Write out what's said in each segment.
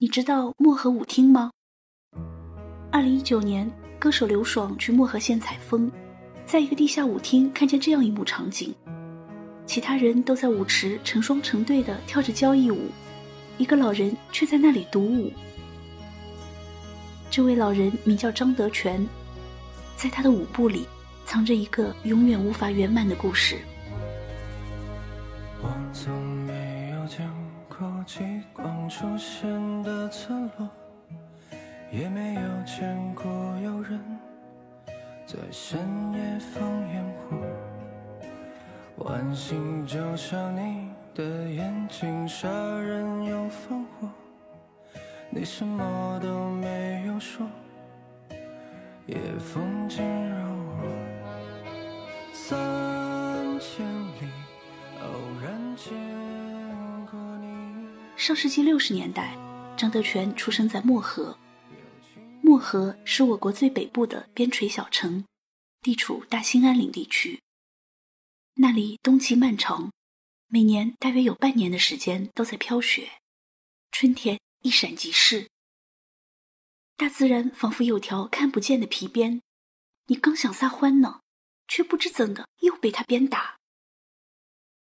你知道漠河舞厅吗？二零一九年，歌手刘爽去漠河县采风，在一个地下舞厅看见这样一幕场景：其他人都在舞池成双成对的跳着交谊舞，一个老人却在那里独舞。这位老人名叫张德全，在他的舞步里藏着一个永远无法圆满的故事。极光出现的村落，也没有见过有人在深夜放烟火。晚星就像你的眼睛，杀人又放火。你什么都没有说，夜风景柔弱。三千里偶然见过你。上世纪六十年代，张德全出生在漠河。漠河是我国最北部的边陲小城，地处大兴安岭地区。那里冬季漫长，每年大约有半年的时间都在飘雪，春天一闪即逝。大自然仿佛有条看不见的皮鞭，你刚想撒欢呢，却不知怎的又被它鞭打。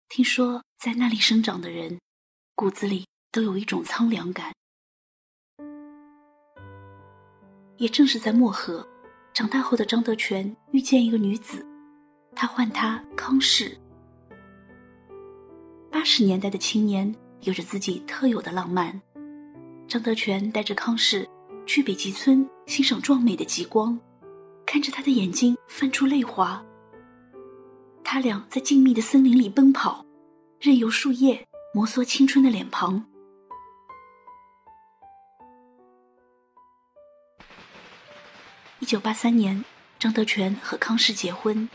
听说在那里生长的人，骨子里都有一种苍凉感。也正是在漠河，长大后的张德全遇见一个女子，他唤她康氏。八十年代的青年有着自己特有的浪漫，张德全带着康氏去北极村欣赏壮美的极光，看着他的眼睛泛出泪花。他俩在静谧的森林里奔跑，任由树叶摩挲青春的脸庞。一九八三年，张德全和康氏结婚。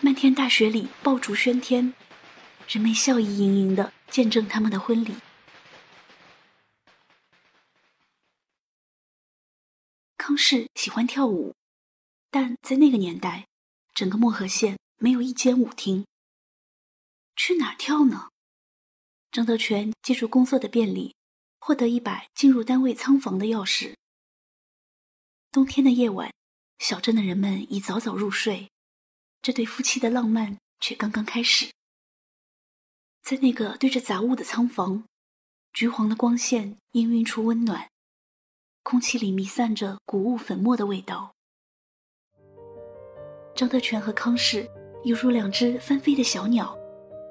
漫天大雪里，爆竹喧天，人们笑意盈盈的见证他们的婚礼。康氏喜欢跳舞，但在那个年代，整个漠河县没有一间舞厅。去哪跳呢？张德全借助工作的便利，获得一把进入单位仓房的钥匙。冬天的夜晚，小镇的人们已早早入睡，这对夫妻的浪漫却刚刚开始。在那个对着杂物的仓房，橘黄的光线氤氲出温暖，空气里弥散着谷物粉末的味道。张德全和康氏犹如两只翻飞的小鸟，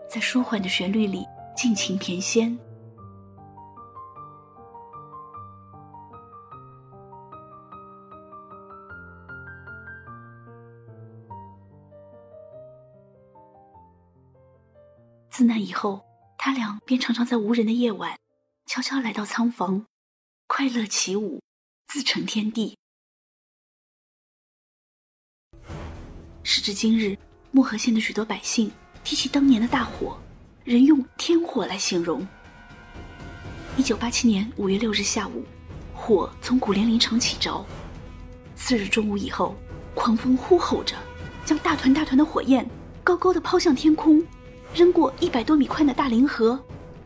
在舒缓的旋律里尽情翩跹。自那以后，他俩便常常在无人的夜晚，悄悄来到仓房，快乐起舞，自成天地。时至今日，漠河县的许多百姓提起当年的大火，仍用“天火”来形容。一九八七年五月六日下午，火从古莲林场起着。次日中午以后，狂风呼吼着，将大团大团的火焰高高的抛向天空。扔过一百多米宽的大凌河，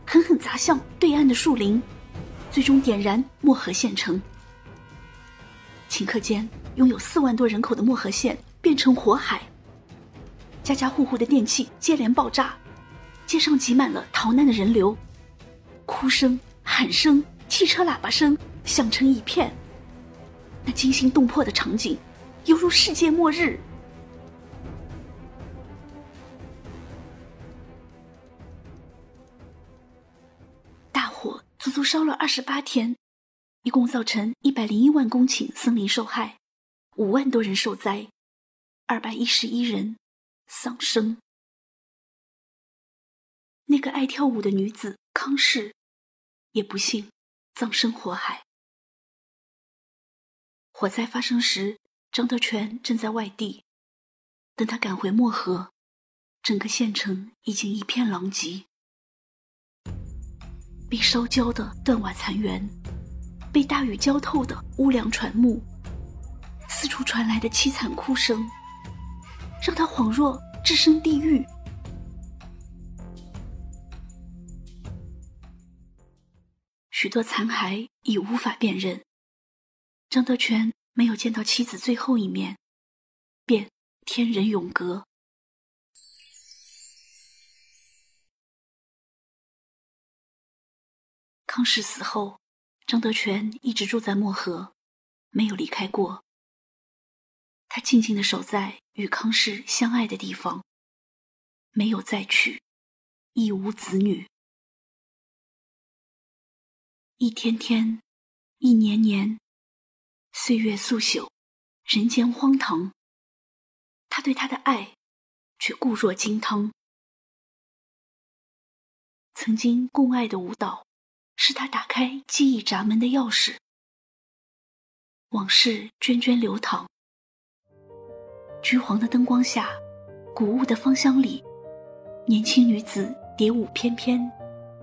狠狠砸向对岸的树林，最终点燃漠河县城。顷刻间，拥有四万多人口的漠河县变成火海，家家户户的电器接连爆炸，街上挤满了逃难的人流，哭声、喊声、汽车喇叭声响成一片。那惊心动魄的场景，犹如世界末日。足足烧了二十八天，一共造成一百零一万公顷森林受害，五万多人受灾，二百一十一人丧生。那个爱跳舞的女子康氏，也不幸葬身火海。火灾发生时，张德全正在外地，等他赶回漠河，整个县城已经一片狼藉。被烧焦的断瓦残垣，被大雨浇透的屋梁船木，四处传来的凄惨哭声，让他恍若置身地狱。许多残骸已无法辨认。张德全没有见到妻子最后一面，便天人永隔。康氏死后，张德全一直住在漠河，没有离开过。他静静的守在与康氏相爱的地方，没有再娶，亦无子女。一天天，一年年，岁月素朽，人间荒唐。他对她的爱，却固若金汤。曾经共爱的舞蹈。是他打开记忆闸门的钥匙。往事涓涓流淌，橘黄的灯光下，古物的芳香里，年轻女子蝶舞翩翩，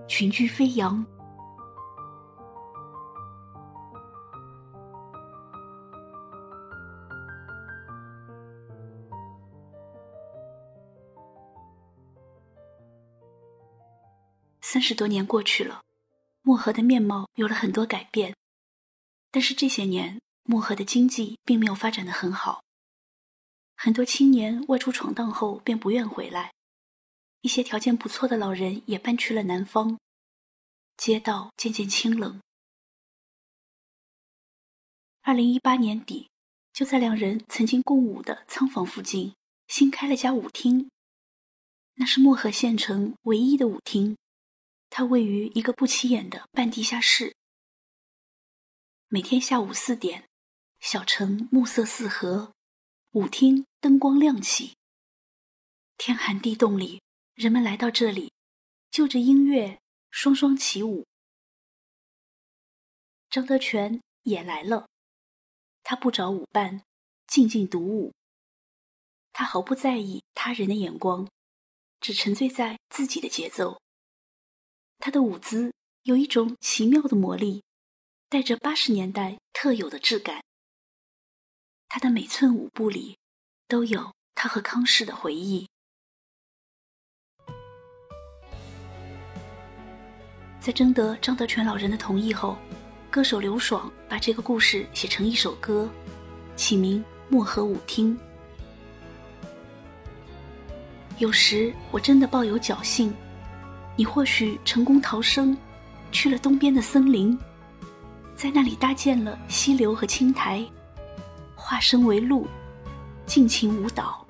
裙裾飞扬。三十多年过去了。漠河的面貌有了很多改变，但是这些年漠河的经济并没有发展的很好。很多青年外出闯荡后便不愿回来，一些条件不错的老人也搬去了南方，街道渐渐清冷。二零一八年底，就在两人曾经共舞的仓房附近新开了家舞厅，那是漠河县城唯一的舞厅。它位于一个不起眼的半地下室。每天下午四点，小城暮色四合，舞厅灯光亮起。天寒地冻里，人们来到这里，就着音乐双双起舞。张德全也来了，他不找舞伴，静静独舞。他毫不在意他人的眼光，只沉醉在自己的节奏。他的舞姿有一种奇妙的魔力，带着八十年代特有的质感。他的每寸舞步里，都有他和康氏的回忆。在征得张德全老人的同意后，歌手刘爽把这个故事写成一首歌，起名《漠河舞厅》。有时我真的抱有侥幸。你或许成功逃生，去了东边的森林，在那里搭建了溪流和青苔，化身为鹿，尽情舞蹈。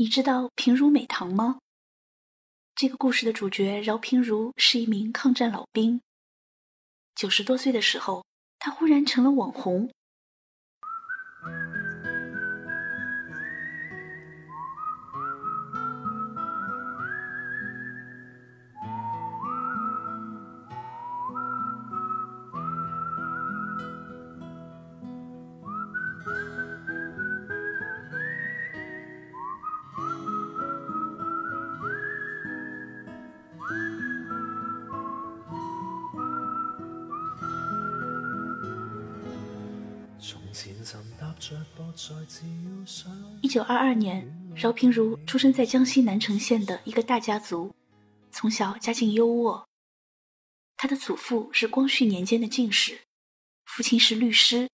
你知道平如美棠吗？这个故事的主角饶平如是一名抗战老兵。九十多岁的时候，他忽然成了网红。一九二二年，饶平如出生在江西南城县的一个大家族，从小家境优渥。他的祖父是光绪年间的进士，父亲是律师，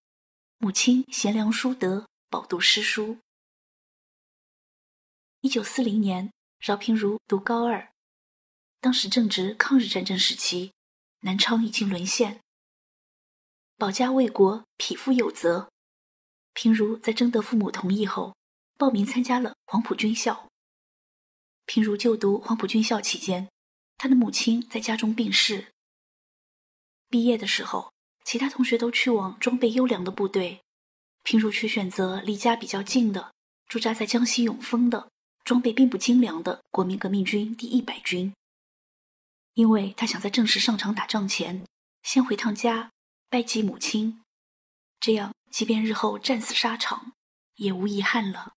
母亲贤良淑德，饱读诗书。一九四零年，饶平如读高二，当时正值抗日战争时期，南昌已经沦陷。保家卫国，匹夫有责。平如在征得父母同意后，报名参加了黄埔军校。平如就读黄埔军校期间，他的母亲在家中病逝。毕业的时候，其他同学都去往装备优良的部队，平如却选择离家比较近的，驻扎在江西永丰的、装备并不精良的国民革命军第一百军，因为他想在正式上场打仗前，先回趟家。拜祭母亲，这样即便日后战死沙场，也无遗憾了。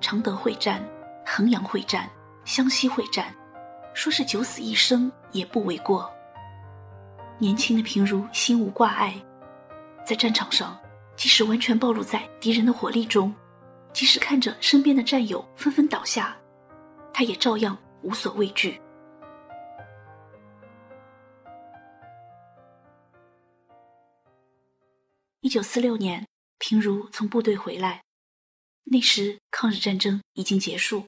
常德会战、衡阳会战、湘西会战，说是九死一生也不为过。年轻的平如心无挂碍，在战场上，即使完全暴露在敌人的火力中，即使看着身边的战友纷纷倒下，他也照样无所畏惧。一九四六年，平如从部队回来，那时抗日战争已经结束，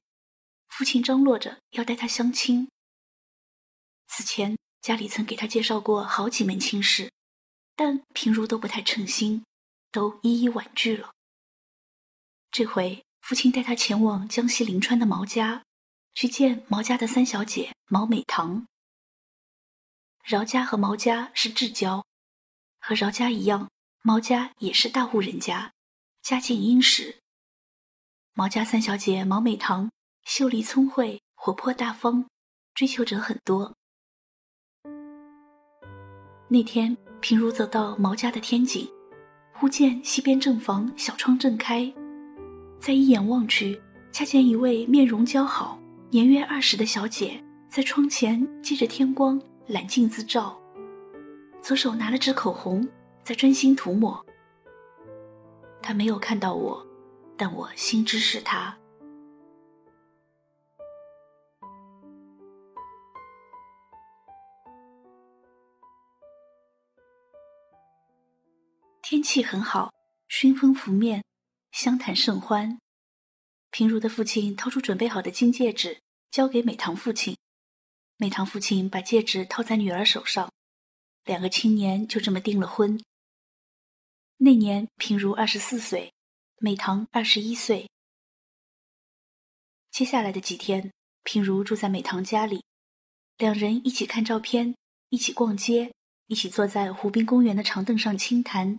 父亲张罗着要带他相亲。此前。家里曾给他介绍过好几门亲事，但平如都不太称心，都一一婉拒了。这回父亲带他前往江西临川的毛家，去见毛家的三小姐毛美棠。饶家和毛家是至交，和饶家一样，毛家也是大户人家，家境殷实。毛家三小姐毛美棠秀丽聪慧，活泼大方，追求者很多。那天，平如走到毛家的天井，忽见西边正房小窗正开，再一眼望去，恰见一位面容姣好、年约二十的小姐在窗前借着天光揽镜自照，左手拿了支口红，在专心涂抹。她没有看到我，但我心知是她。天气很好，熏风拂面，相谈甚欢。平如的父亲掏出准备好的金戒指，交给美棠父亲。美棠父亲把戒指套在女儿手上，两个青年就这么订了婚。那年平如二十四岁，美棠二十一岁。接下来的几天，平如住在美棠家里，两人一起看照片，一起逛街，一起坐在湖滨公园的长凳上倾谈。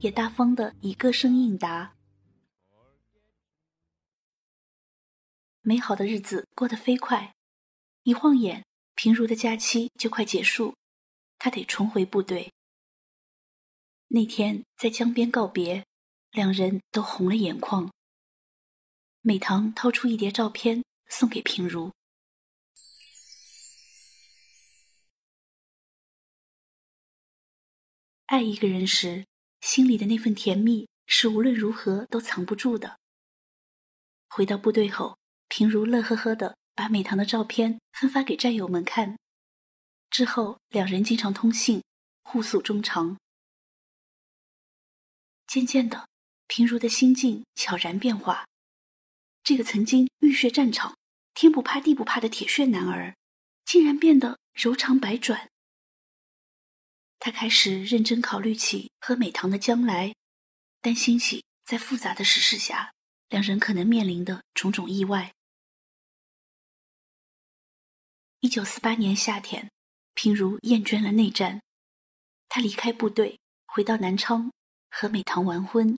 也大方的以歌声应答。美好的日子过得飞快，一晃眼，平如的假期就快结束，他得重回部队。那天在江边告别，两人都红了眼眶。美棠掏出一叠照片送给平如。爱一个人时。心里的那份甜蜜是无论如何都藏不住的。回到部队后，平如乐呵呵的把美棠的照片分发给战友们看。之后，两人经常通信，互诉衷肠。渐渐的，平如的心境悄然变化。这个曾经浴血战场、天不怕地不怕的铁血男儿，竟然变得柔肠百转。他开始认真考虑起和美棠的将来，担心起在复杂的时事下，两人可能面临的种种意外。一九四八年夏天，平如厌倦了内战，他离开部队，回到南昌和美棠完婚。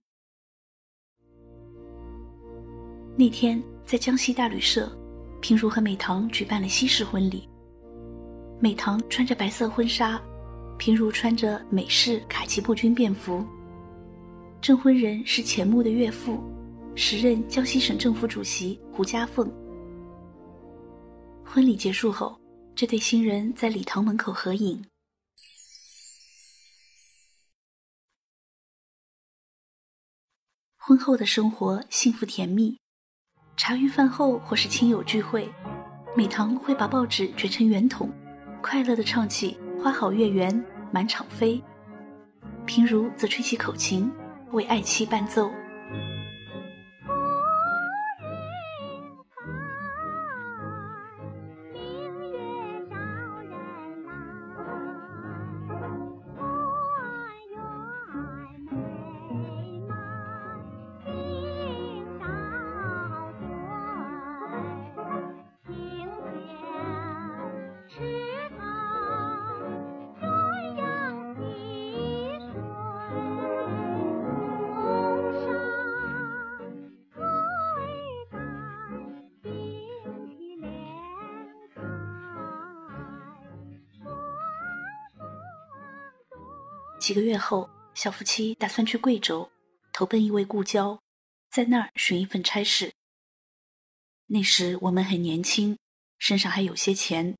那天在江西大旅社，平如和美棠举办了西式婚礼。美棠穿着白色婚纱，平如穿着美式卡其布军便服。证婚人是钱穆的岳父，时任江西省政府主席胡家凤。婚礼结束后，这对新人在礼堂门口合影。婚后的生活幸福甜蜜，茶余饭后或是亲友聚会，美棠会把报纸卷成圆筒，快乐地唱起《花好月圆》，满场飞。平如则吹起口琴，为爱妻伴奏。几个月后，小夫妻打算去贵州，投奔一位故交，在那儿寻一份差事。那时我们很年轻，身上还有些钱，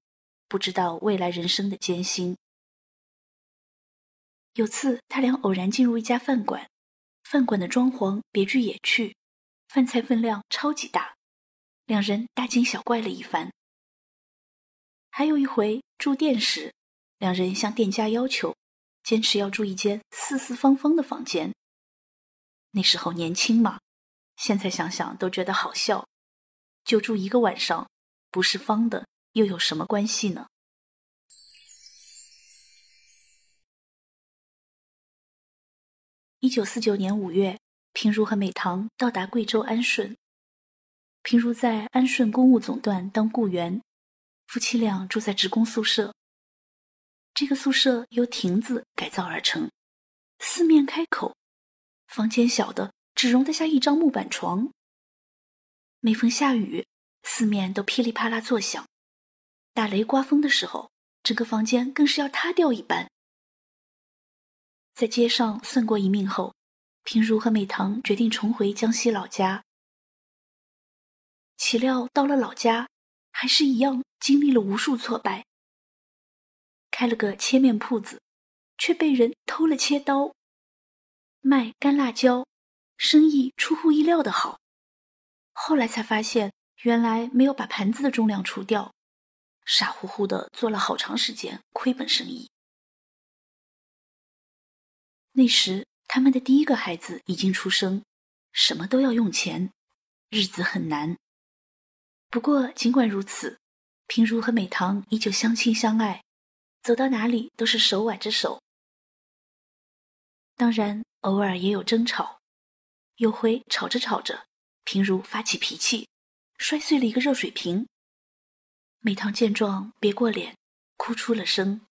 不知道未来人生的艰辛。有次他俩偶然进入一家饭馆，饭馆的装潢别具野趣，饭菜分量超级大，两人大惊小怪了一番。还有一回住店时，两人向店家要求。坚持要住一间四四方方的房间。那时候年轻嘛，现在想想都觉得好笑。就住一个晚上，不是方的又有什么关系呢？一九四九年五月，平如和美棠到达贵州安顺。平如在安顺公务总段当雇员，夫妻俩住在职工宿舍。这个宿舍由亭子改造而成，四面开口，房间小的只容得下一张木板床。每逢下雨，四面都噼里啪啦作响；打雷刮风的时候，整个房间更是要塌掉一般。在街上算过一命后，平如和美棠决定重回江西老家。岂料到了老家，还是一样经历了无数挫败。开了个切面铺子，却被人偷了切刀。卖干辣椒，生意出乎意料的好。后来才发现，原来没有把盘子的重量除掉，傻乎乎的做了好长时间亏本生意。那时他们的第一个孩子已经出生，什么都要用钱，日子很难。不过尽管如此，平如和美棠依旧相亲相爱。走到哪里都是手挽着手，当然偶尔也有争吵。有回吵着吵着，平如发起脾气，摔碎了一个热水瓶。美棠见状，别过脸，哭出了声。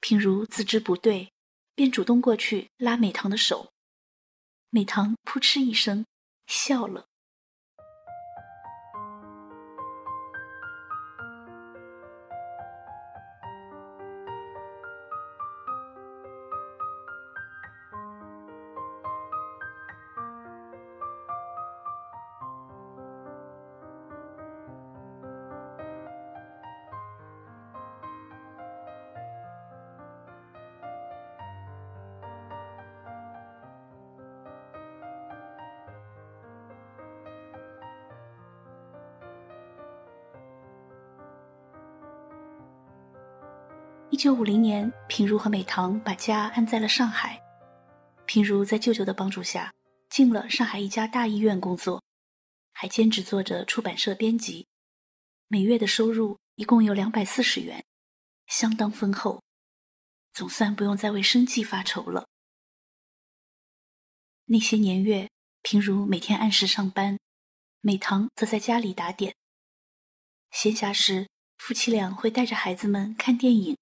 平如自知不对，便主动过去拉美棠的手。美棠扑哧一声笑了。九五零年，平如和美棠把家安在了上海。平如在舅舅的帮助下，进了上海一家大医院工作，还兼职做着出版社编辑，每月的收入一共有两百四十元，相当丰厚，总算不用再为生计发愁了。那些年月，平如每天按时上班，美棠则在家里打点。闲暇时，夫妻俩会带着孩子们看电影。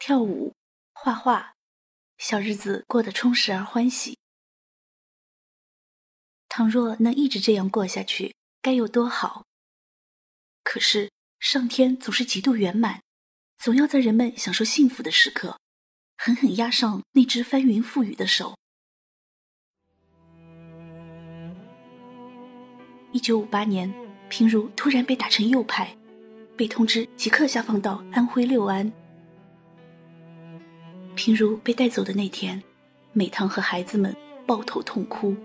跳舞、画画、小日子过得充实而欢喜。倘若能一直这样过下去，该有多好！可是上天总是极度圆满，总要在人们享受幸福的时刻，狠狠压上那只翻云覆雨的手。一九五八年，平如突然被打成右派，被通知即刻下放到安徽六安。平如被带走的那天，美棠和孩子们抱头痛哭。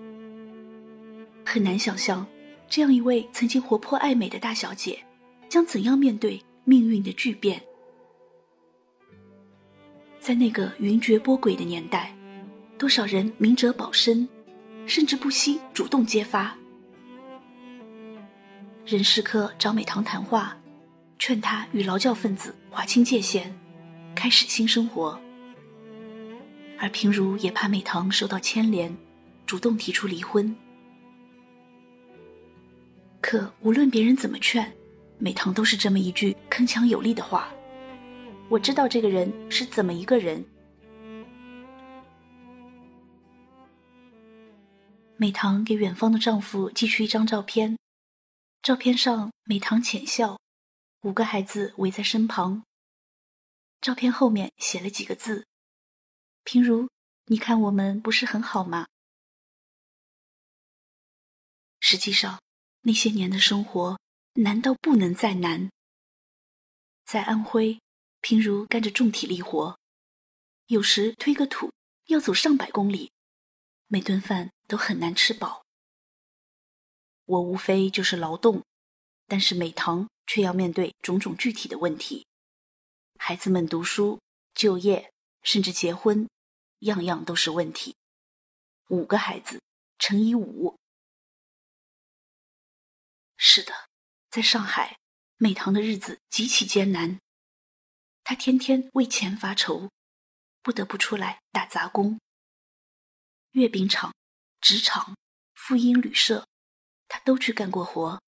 很难想象，这样一位曾经活泼爱美的大小姐，将怎样面对命运的巨变。在那个云谲波诡的年代，多少人明哲保身，甚至不惜主动揭发。任世科找美棠谈话，劝她与劳教分子划清界限，开始新生活。而平如也怕美棠受到牵连，主动提出离婚。可无论别人怎么劝，美棠都是这么一句铿锵有力的话：“我知道这个人是怎么一个人。”美棠给远方的丈夫寄去一张照片，照片上美棠浅笑，五个孩子围在身旁。照片后面写了几个字。平如，你看我们不是很好吗？实际上，那些年的生活难道不能再难？在安徽，平如干着重体力活，有时推个土要走上百公里，每顿饭都很难吃饱。我无非就是劳动，但是美堂却要面对种种具体的问题：孩子们读书、就业，甚至结婚。样样都是问题。五个孩子乘以五，是的，在上海，美棠的日子极其艰难。她天天为钱发愁，不得不出来打杂工。月饼厂、纸厂、妇婴旅社，她都去干过活。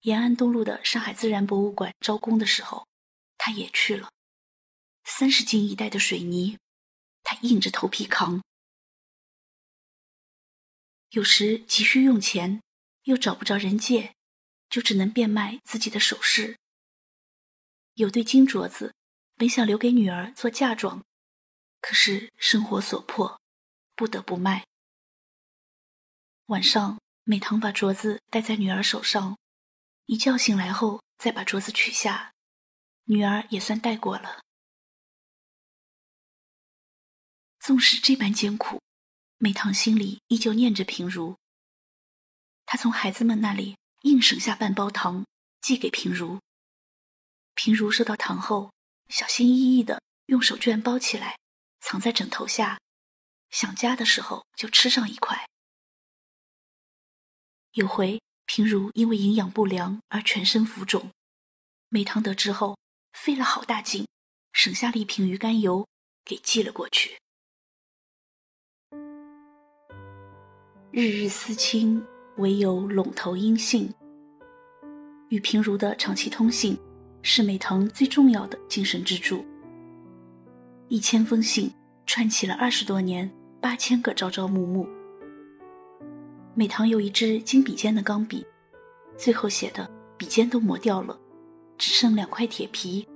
延安东路的上海自然博物馆招工的时候，她也去了。三十斤一袋的水泥。他硬着头皮扛，有时急需用钱，又找不着人借，就只能变卖自己的首饰。有对金镯子，本想留给女儿做嫁妆，可是生活所迫，不得不卖。晚上，美棠把镯子戴在女儿手上，一觉醒来后再把镯子取下，女儿也算戴过了。纵使这般艰苦，美棠心里依旧念着平如。她从孩子们那里硬省下半包糖，寄给平如。平如收到糖后，小心翼翼的用手绢包起来，藏在枕头下，想家的时候就吃上一块。有回平如因为营养不良而全身浮肿，美棠得知后，费了好大劲，省下了一瓶鱼肝油，给寄了过去。日日思亲，唯有陇头音信。与平如的长期通信，是美棠最重要的精神支柱。一千封信串起了二十多年，八千个朝朝暮暮。美棠有一支金笔尖的钢笔，最后写的笔尖都磨掉了，只剩两块铁皮。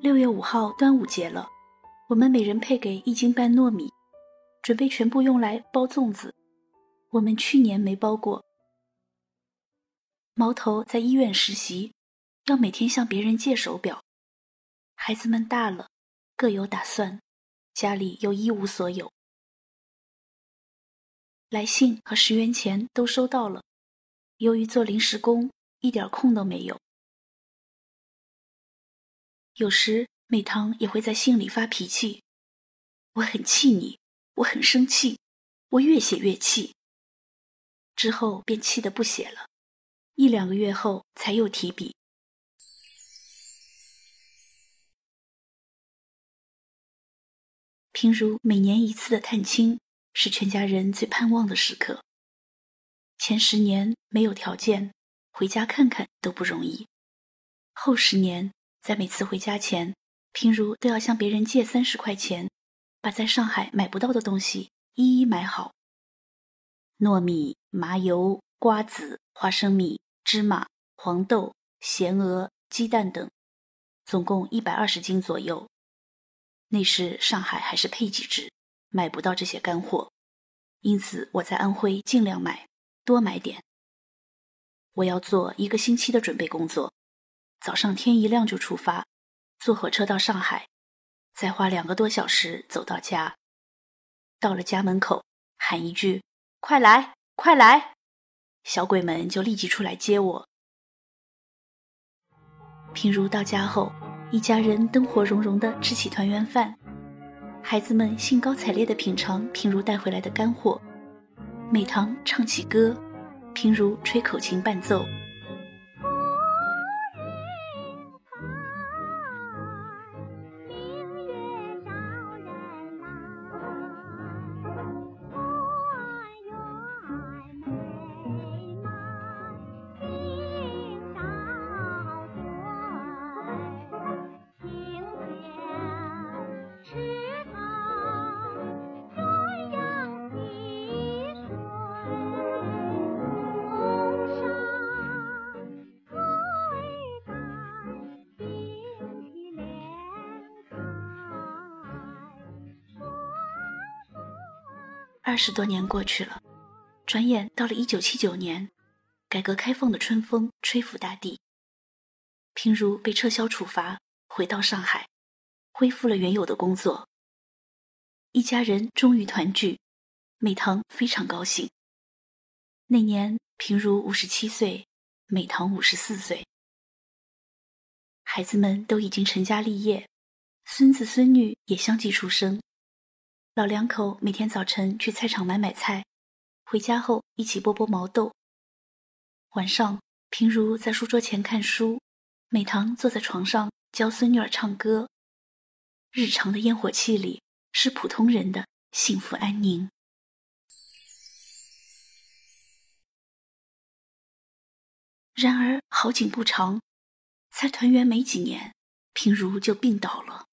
六月五号端午节了，我们每人配给一斤半糯米。准备全部用来包粽子，我们去年没包过。毛头在医院实习，要每天向别人借手表。孩子们大了，各有打算，家里又一无所有。来信和十元钱都收到了，由于做临时工，一点空都没有。有时美棠也会在信里发脾气，我很气你。我很生气，我越写越气。之后便气得不写了，一两个月后才又提笔。平如每年一次的探亲，是全家人最盼望的时刻。前十年没有条件回家看看都不容易，后十年在每次回家前平如都要向别人借三十块钱，把在上海买不到的东西一一买好：糯米、麻油、瓜子、花生米、芝麻、黄豆、咸鹅、鸡蛋等，总共一百二十斤左右。那时上海还是配给制，买不到这些干货，因此我在安徽尽量买，多买点。我要做一个星期的准备工作，早上天一亮就出发。坐火车到上海，再花两个多小时走到家。到了家门口，喊一句“快来，快来”，小鬼们就立即出来接我。平如到家后，一家人灯火融融的吃起团圆饭，孩子们兴高采烈的品尝平如带回来的干货。美棠唱起歌，平如吹口琴伴奏。二十多年过去了，转眼到了一九七九年，改革开放的春风吹拂大地。平如被撤销处罚，回到上海，恢复了原有的工作。一家人终于团聚，美棠非常高兴。那年平如五十七岁，美棠五十四岁，孩子们都已经成家立业，孙子孙女也相继出生。老两口每天早晨去菜场买买菜，回家后一起剥剥毛豆。晚上，平如在书桌前看书，美棠坐在床上教孙女儿唱歌。日常的烟火气里，是普通人的幸福安宁。然而好景不长，才团圆没几年，平如就病倒了。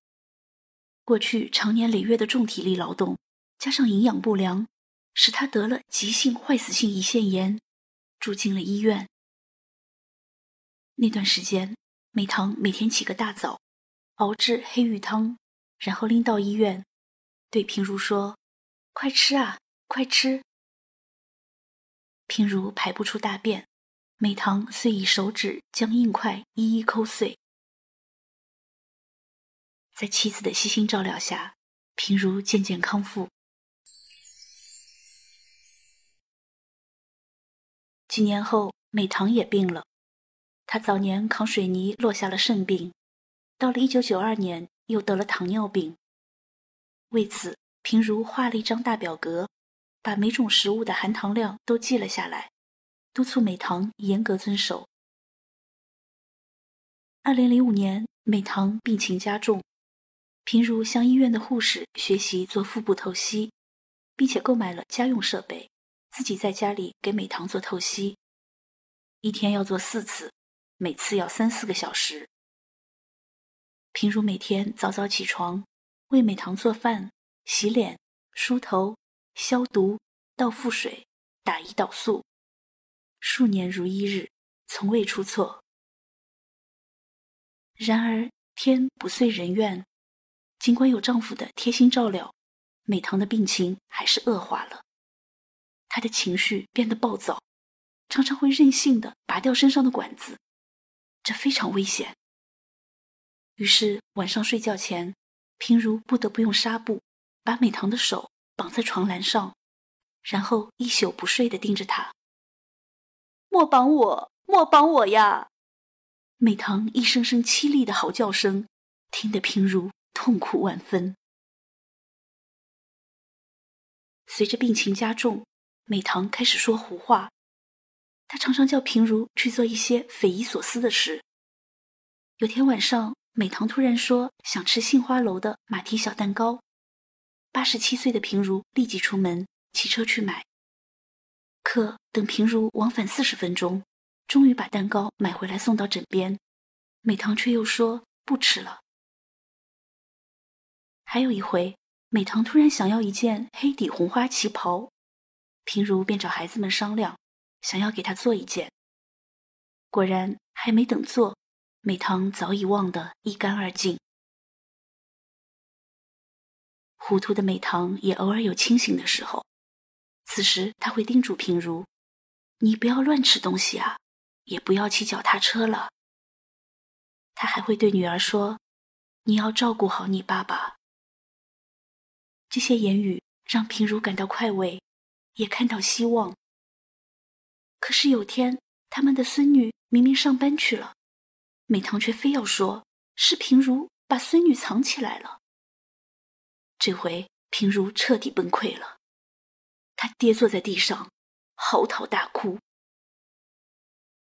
过去常年累月的重体力劳动，加上营养不良，使他得了急性坏死性胰腺炎，住进了医院。那段时间，美棠每天起个大早，熬制黑玉汤，然后拎到医院，对平如说：“快吃啊，快吃。”平如排不出大便，美棠遂以手指将硬块一一抠碎。在妻子的悉心照料下，平如渐渐康复。几年后，美棠也病了。她早年扛水泥落下了肾病，到了一九九二年又得了糖尿病。为此，平如画了一张大表格，把每种食物的含糖量都记了下来，督促美棠严格遵守。二零零五年，美棠病情加重。平如向医院的护士学习做腹部透析，并且购买了家用设备，自己在家里给美棠做透析，一天要做四次，每次要三四个小时。平如每天早早起床，为美棠做饭、洗脸、梳头、消毒、倒腹水、打胰岛素，数年如一日，从未出错。然而天不遂人愿。尽管有丈夫的贴心照料，美棠的病情还是恶化了。她的情绪变得暴躁，常常会任性的拔掉身上的管子，这非常危险。于是晚上睡觉前，平如不得不用纱布把美棠的手绑在床栏上，然后一宿不睡的盯着她。莫绑我，莫绑我呀！美棠一声声凄厉的嚎叫声，听得平如。痛苦万分。随着病情加重，美棠开始说胡话。她常常叫平如去做一些匪夷所思的事。有天晚上，美棠突然说想吃杏花楼的马蹄小蛋糕。八十七岁的平如立即出门骑车去买。可等平如往返四十分钟，终于把蛋糕买回来送到枕边，美棠却又说不吃了。还有一回，美棠突然想要一件黑底红花旗袍，平如便找孩子们商量，想要给她做一件。果然，还没等做，美棠早已忘得一干二净。糊涂的美棠也偶尔有清醒的时候，此时他会叮嘱平如：“你不要乱吃东西啊，也不要骑脚踏车了。”他还会对女儿说：“你要照顾好你爸爸。”这些言语让平如感到快慰，也看到希望。可是有天，他们的孙女明明上班去了，美棠却非要说是平如把孙女藏起来了。这回平如彻底崩溃了，她跌坐在地上，嚎啕大哭。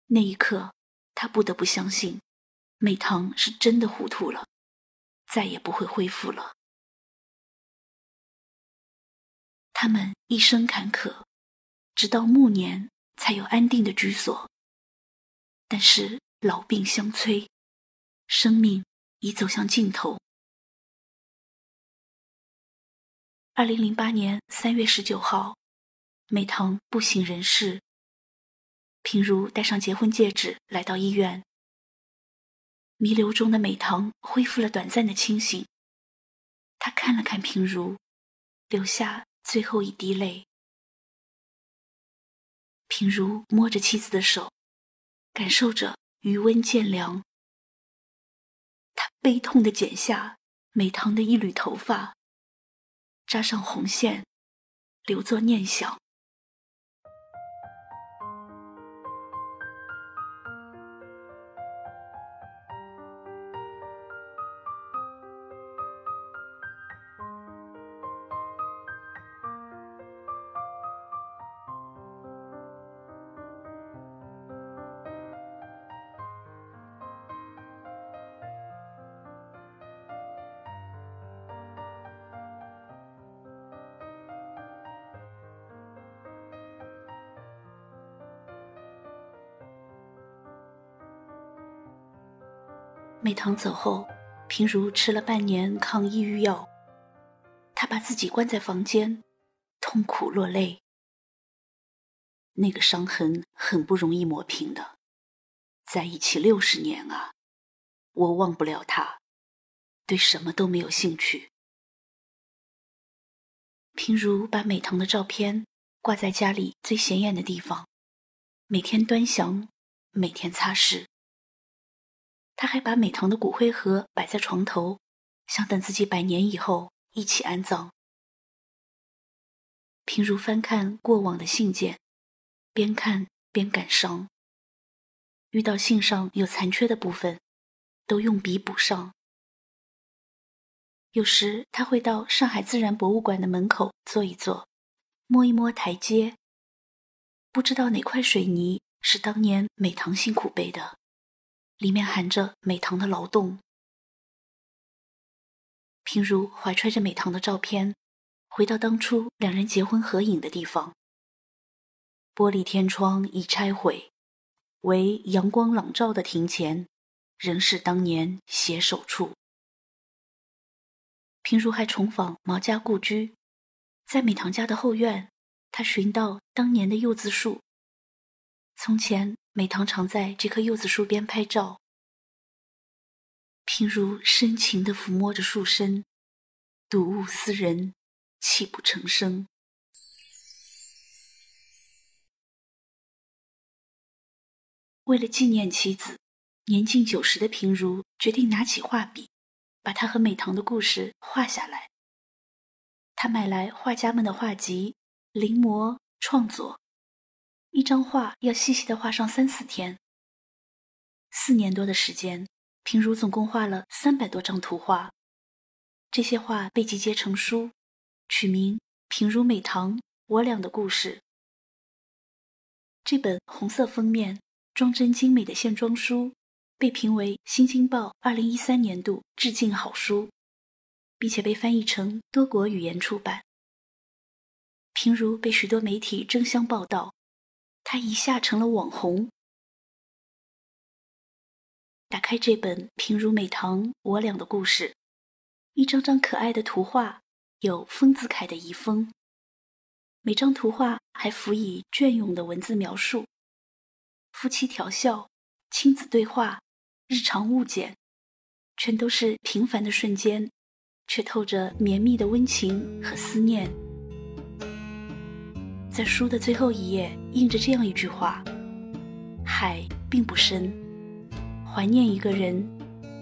那一刻，她不得不相信，美棠是真的糊涂了，再也不会恢复了。他们一生坎坷，直到暮年才有安定的居所。但是老病相催，生命已走向尽头。二零零八年三月十九号，美棠不省人事。平如戴上结婚戒指来到医院。弥留中的美棠恢复了短暂的清醒，她看了看平如，留下最后一滴泪。平如摸着妻子的手，感受着余温渐凉。他悲痛地剪下美棠的一缕头发。扎上红线，留作念想。美棠走后，平如吃了半年抗抑郁药。她把自己关在房间，痛苦落泪。那个伤痕很不容易抹平的，在一起六十年啊，我忘不了他，对什么都没有兴趣。平如把美棠的照片挂在家里最显眼的地方，每天端详，每天擦拭。他还把美棠的骨灰盒摆在床头，想等自己百年以后一起安葬。平如翻看过往的信件，边看边感伤。遇到信上有残缺的部分，都用笔补上。有时他会到上海自然博物馆的门口坐一坐，摸一摸台阶，不知道哪块水泥是当年美棠辛苦背的。里面含着美棠的劳动。平如怀揣着美棠的照片，回到当初两人结婚合影的地方。玻璃天窗已拆毁，唯阳光朗照的庭前，仍是当年携手处。平如还重访毛家故居，在美棠家的后院，他寻到当年的柚子树。从前。美棠常在这棵柚子树边拍照，平如深情地抚摸着树身，睹物思人，泣不成声。为了纪念妻子，年近九十的平如决定拿起画笔，把他和美棠的故事画下来。他买来画家们的画集，临摹创作。一张画要细细的画上三四天，四年多的时间，平如总共画了三百多张图画。这些画被集结成书，取名《平如美棠我俩的故事》。这本红色封面、装帧精美的线装书，被评为《新京报》二零一三年度致敬好书，并且被翻译成多国语言出版。平如被许多媒体争相报道。他一下成了网红。打开这本《平如美棠我俩的故事》，一张张可爱的图画，有丰子恺的遗风。每张图画还辅以隽永的文字描述，夫妻调笑、亲子对话、日常物件，全都是平凡的瞬间，却透着绵密的温情和思念。在书的最后一页，印着这样一句话：“海并不深，怀念一个人，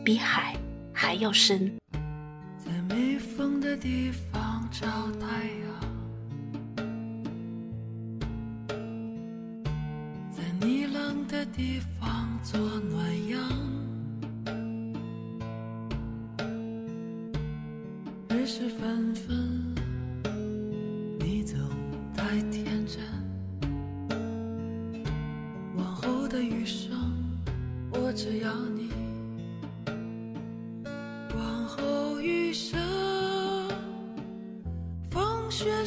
比海还要深。”在没风的地方找太阳。在你冷的地方做暖阳，日时纷纷，你走只要你。往后余生，风雪